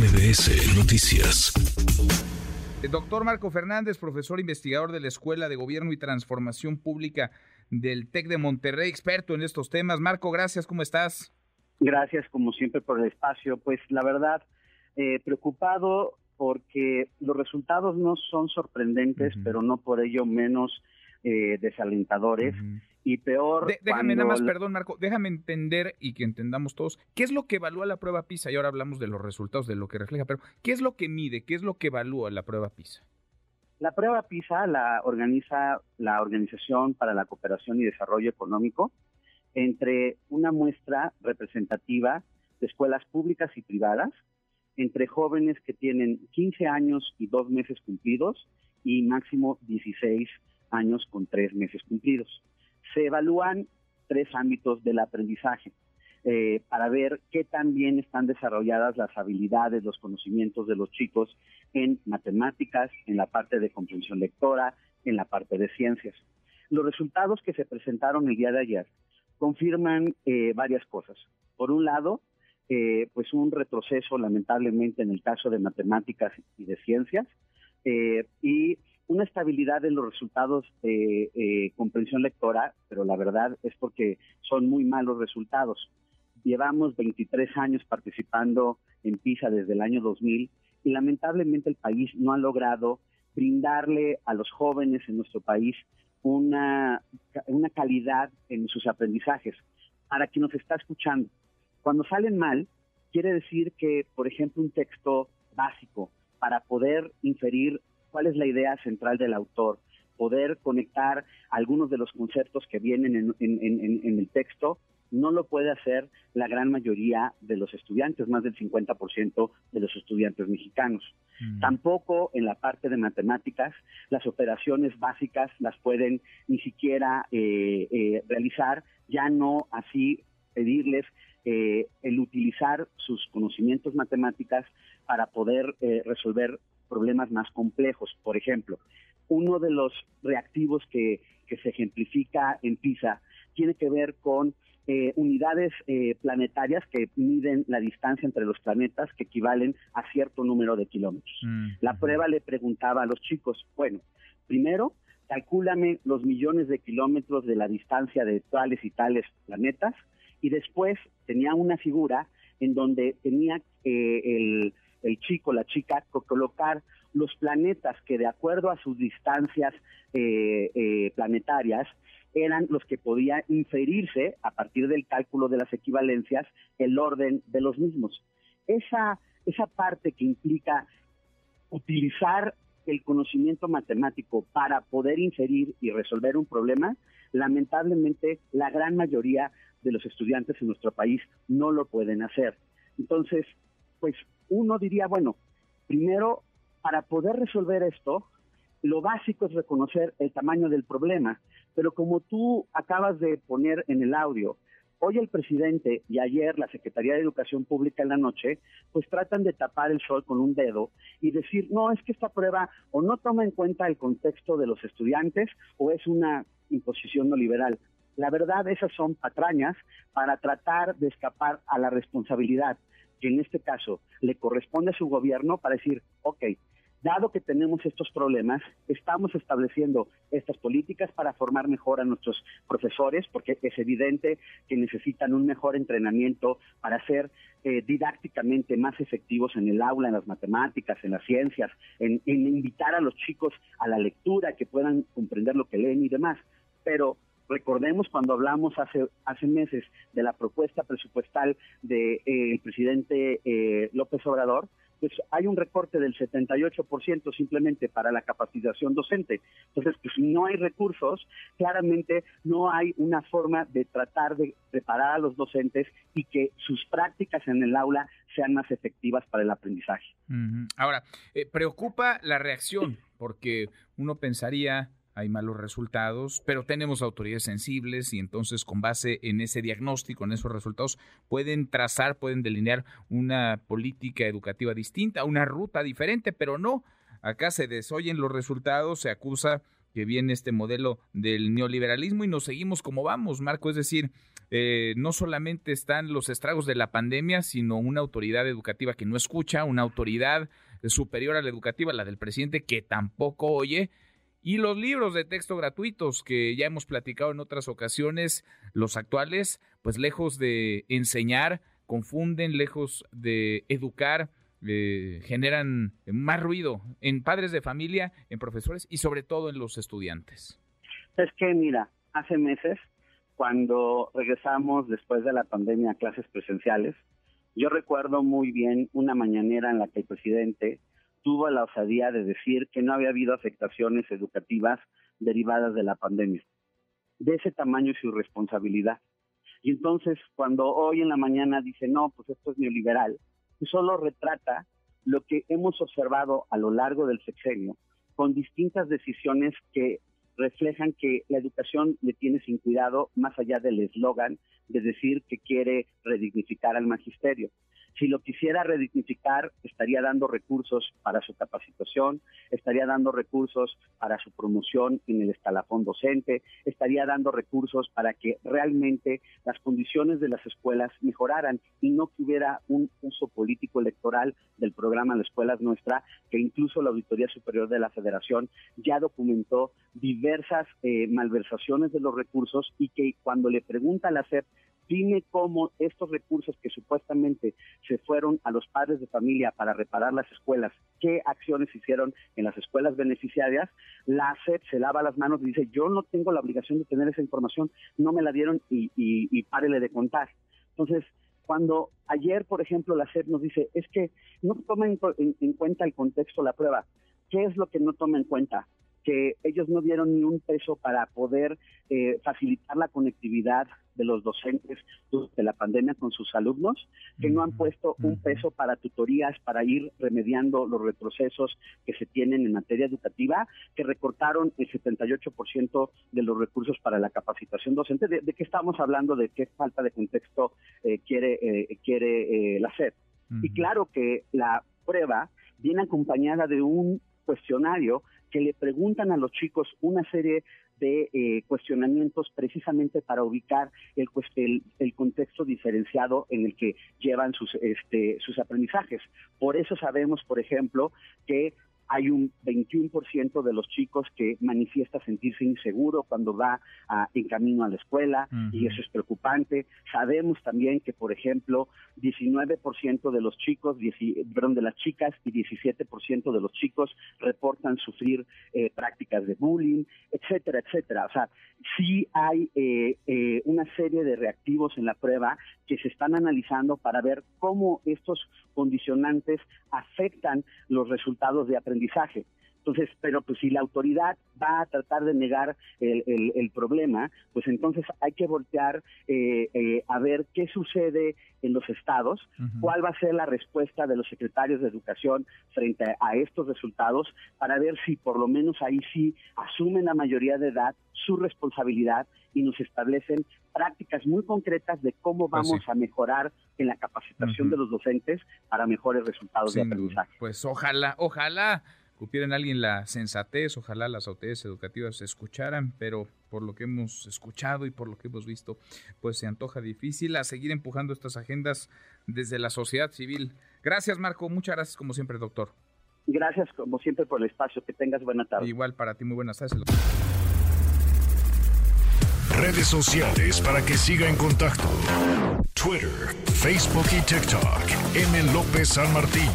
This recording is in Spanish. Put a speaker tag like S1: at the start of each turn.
S1: MBS Noticias.
S2: El doctor Marco Fernández, profesor investigador de la Escuela de Gobierno y Transformación Pública del TEC de Monterrey, experto en estos temas. Marco, gracias, ¿cómo estás?
S3: Gracias, como siempre, por el espacio. Pues la verdad, eh, preocupado porque los resultados no son sorprendentes, pero no por ello menos eh, desalentadores. Y peor.
S2: déjame nada más, perdón, Marco, déjame entender y que entendamos todos qué es lo que evalúa la prueba PISA. Y ahora hablamos de los resultados, de lo que refleja, pero ¿qué es lo que mide? ¿Qué es lo que evalúa la prueba PISA?
S3: La prueba PISA la organiza la Organización para la Cooperación y Desarrollo Económico entre una muestra representativa de escuelas públicas y privadas, entre jóvenes que tienen 15 años y dos meses cumplidos y máximo 16 años con tres meses cumplidos se evalúan tres ámbitos del aprendizaje. Eh, para ver qué tan bien están desarrolladas las habilidades, los conocimientos de los chicos en matemáticas, en la parte de comprensión lectora, en la parte de ciencias. Los resultados que se presentaron el día de ayer confirman eh, varias cosas. Por un lado, eh, pues un retroceso lamentablemente en el caso de matemáticas y de ciencias, y una estabilidad en los resultados de eh, comprensión lectora, pero la verdad es porque son muy malos resultados. Llevamos 23 años participando en PISA desde el año 2000 y lamentablemente el país no ha logrado brindarle a los jóvenes en nuestro país una, una calidad en sus aprendizajes. Para quien nos está escuchando, cuando salen mal, quiere decir que, por ejemplo, un texto básico para poder inferir cuál es la idea central del autor, poder conectar algunos de los conceptos que vienen en, el texto, no lo puede hacer la gran mayoría de los estudiantes, más del 50% de los estudiantes mexicanos. Mm. Tampoco en la parte de matemáticas, las operaciones básicas las pueden ni siquiera eh, eh, realizar, ya no así pedirles eh, el utilizar sus conocimientos matemáticas para poder resolver problemas más complejos. Por ejemplo, uno de los reactivos que, se ejemplifica en PISA tiene que ver con eh, unidades eh, planetarias que miden la distancia entre los planetas que equivalen a cierto número de kilómetros. Mm, la prueba le preguntaba a los chicos, bueno, primero, calcúlame los millones de kilómetros de la distancia de tales y tales planetas, y después tenía una figura en donde tenía eh, el el chico, la chica, colocar los planetas que de acuerdo a sus distancias eh, eh, planetarias eran los que podía inferirse a partir del cálculo de las equivalencias el orden de los mismos. Esa, esa parte que implica utilizar el conocimiento matemático para poder inferir y resolver un problema, lamentablemente la gran mayoría de los estudiantes en nuestro país no lo pueden hacer. Entonces, pues uno diría, bueno, primero, para poder resolver esto, lo básico es reconocer el tamaño del problema, pero como tú acabas de poner en el audio, hoy el presidente y ayer la Secretaría de Educación Pública en la noche, pues tratan de tapar el sol con un dedo y decir, no, es que esta prueba o no toma en cuenta el contexto de los estudiantes o es una imposición no liberal. La verdad, esas son patrañas para tratar de escapar a la responsabilidad que en este caso le corresponde a su gobierno para decir, ok, dado que tenemos estos problemas, estamos estableciendo estas políticas para formar mejor a nuestros profesores, porque es evidente que necesitan un mejor entrenamiento para ser eh, didácticamente más efectivos en el aula, en las matemáticas, en las ciencias, en, invitar a los chicos a la lectura, que puedan comprender lo que leen y demás. Pero Recordemos cuando hablamos hace, hace meses de la propuesta presupuestal del de, eh, presidente eh, López Obrador, pues hay un recorte del 78% simplemente para la capacitación docente. Entonces, pues si no hay recursos, claramente no hay una forma de tratar de preparar a los docentes y que sus prácticas en el aula sean más efectivas para el aprendizaje.
S2: Ahora, eh, preocupa la reacción, porque uno pensaría hay malos resultados, pero tenemos autoridades sensibles y entonces con base en ese diagnóstico, en esos resultados, pueden trazar, pueden delinear una política educativa distinta, una ruta diferente, pero no. Acá se desoyen los resultados, se acusa que viene este modelo del neoliberalismo y nos seguimos como vamos, Marco. Es decir, eh, no solamente están los estragos de la pandemia, sino una autoridad educativa que no escucha, una autoridad superior a la educativa, la del presidente, que tampoco oye. Y los libros de texto gratuitos que ya hemos platicado en otras ocasiones, los actuales, pues lejos de enseñar, confunden, lejos de educar, eh, generan más ruido en padres de familia, en profesores y sobre todo en los estudiantes?
S3: Es que, mira, hace meses, cuando regresamos después de la pandemia a clases presenciales, yo recuerdo muy bien una mañanera en la que el presidente tuvo la osadía de decir que no había habido afectaciones educativas derivadas de la pandemia. De ese tamaño y su responsabilidad. Y entonces, cuando hoy en la mañana dice, no, pues esto es neoliberal, solo retrata lo que hemos observado a lo largo del sexenio con distintas decisiones que reflejan que la educación le tiene sin cuidado más allá del eslogan de decir que quiere redignificar al magisterio. Si lo quisiera redignificar, estaría dando recursos para su capacitación, estaría dando recursos para su promoción en el escalafón docente, estaría dando recursos para que realmente las condiciones de las escuelas mejoraran y no que hubiera un uso político electoral del programa de Escuelas Nuestra, que incluso la Auditoría Superior de la Federación ya documentó diversas eh, malversaciones de los recursos y que cuando le pregunta a la SEP dime cómo estos recursos que supuestamente se fueron a los padres de familia para reparar las escuelas, qué acciones hicieron en las escuelas beneficiarias, la SEP se lava las manos y dice, yo no tengo la obligación de tener esa información, no me la dieron y, y, párele de contar. Entonces, cuando ayer, por ejemplo, la SEP nos dice, es que no toma en, en cuenta el contexto la prueba, ¿qué es lo que no toma en cuenta? Que ellos no dieron ni un peso para poder eh, facilitar la conectividad de los docentes durante la pandemia con sus alumnos, que no han puesto un peso para tutorías, para ir remediando los retrocesos que se tienen en materia educativa, que recortaron el 78% de los recursos para la capacitación docente. ¿De, qué estamos hablando? ¿De qué falta de contexto eh, quiere, eh, quiere la SED? Y claro que la prueba viene acompañada de un cuestionario que le preguntan a los chicos una serie de eh, cuestionamientos precisamente para ubicar el, el, contexto diferenciado en el que llevan sus, este, sus aprendizajes. Por eso sabemos, por ejemplo, que hay un 21% de los chicos que manifiesta sentirse inseguro cuando va en camino a la escuela y eso es preocupante. Sabemos también que, por ejemplo, 19% de los chicos, perdón, de las chicas y 17% de los chicos reportan sufrir eh, prácticas de bullying, etcétera, etcétera. O sea, sí hay eh, eh, una serie de reactivos en la prueba que se están analizando para ver cómo estos condicionantes afectan los resultados de aprendizaje aprendizaje. Entonces, pero pues si la autoridad va a tratar de negar el, problema, pues entonces hay que voltear eh, eh, a ver qué sucede en los estados, cuál va a ser la respuesta de los secretarios de educación frente a, estos resultados, para ver si por lo menos ahí sí asumen la mayoría de edad su responsabilidad y nos establecen prácticas muy concretas de cómo pues vamos a mejorar en la capacitación de los docentes para mejores resultados de aprendizaje.
S2: Pues ojalá, ojalá cupieran alguien la sensatez, ojalá las autoridades educativas se escucharan, pero por lo que hemos escuchado y por lo que hemos visto, pues se antoja difícil a seguir empujando estas agendas desde la sociedad civil. Gracias, Marco. Muchas gracias, como siempre, doctor.
S3: Gracias, como siempre, por el espacio. Que tengas buena tarde.
S2: Igual para ti, muy buenas tardes.
S1: Redes sociales para que siga en contacto: Twitter, Facebook y TikTok. M. López San Martín.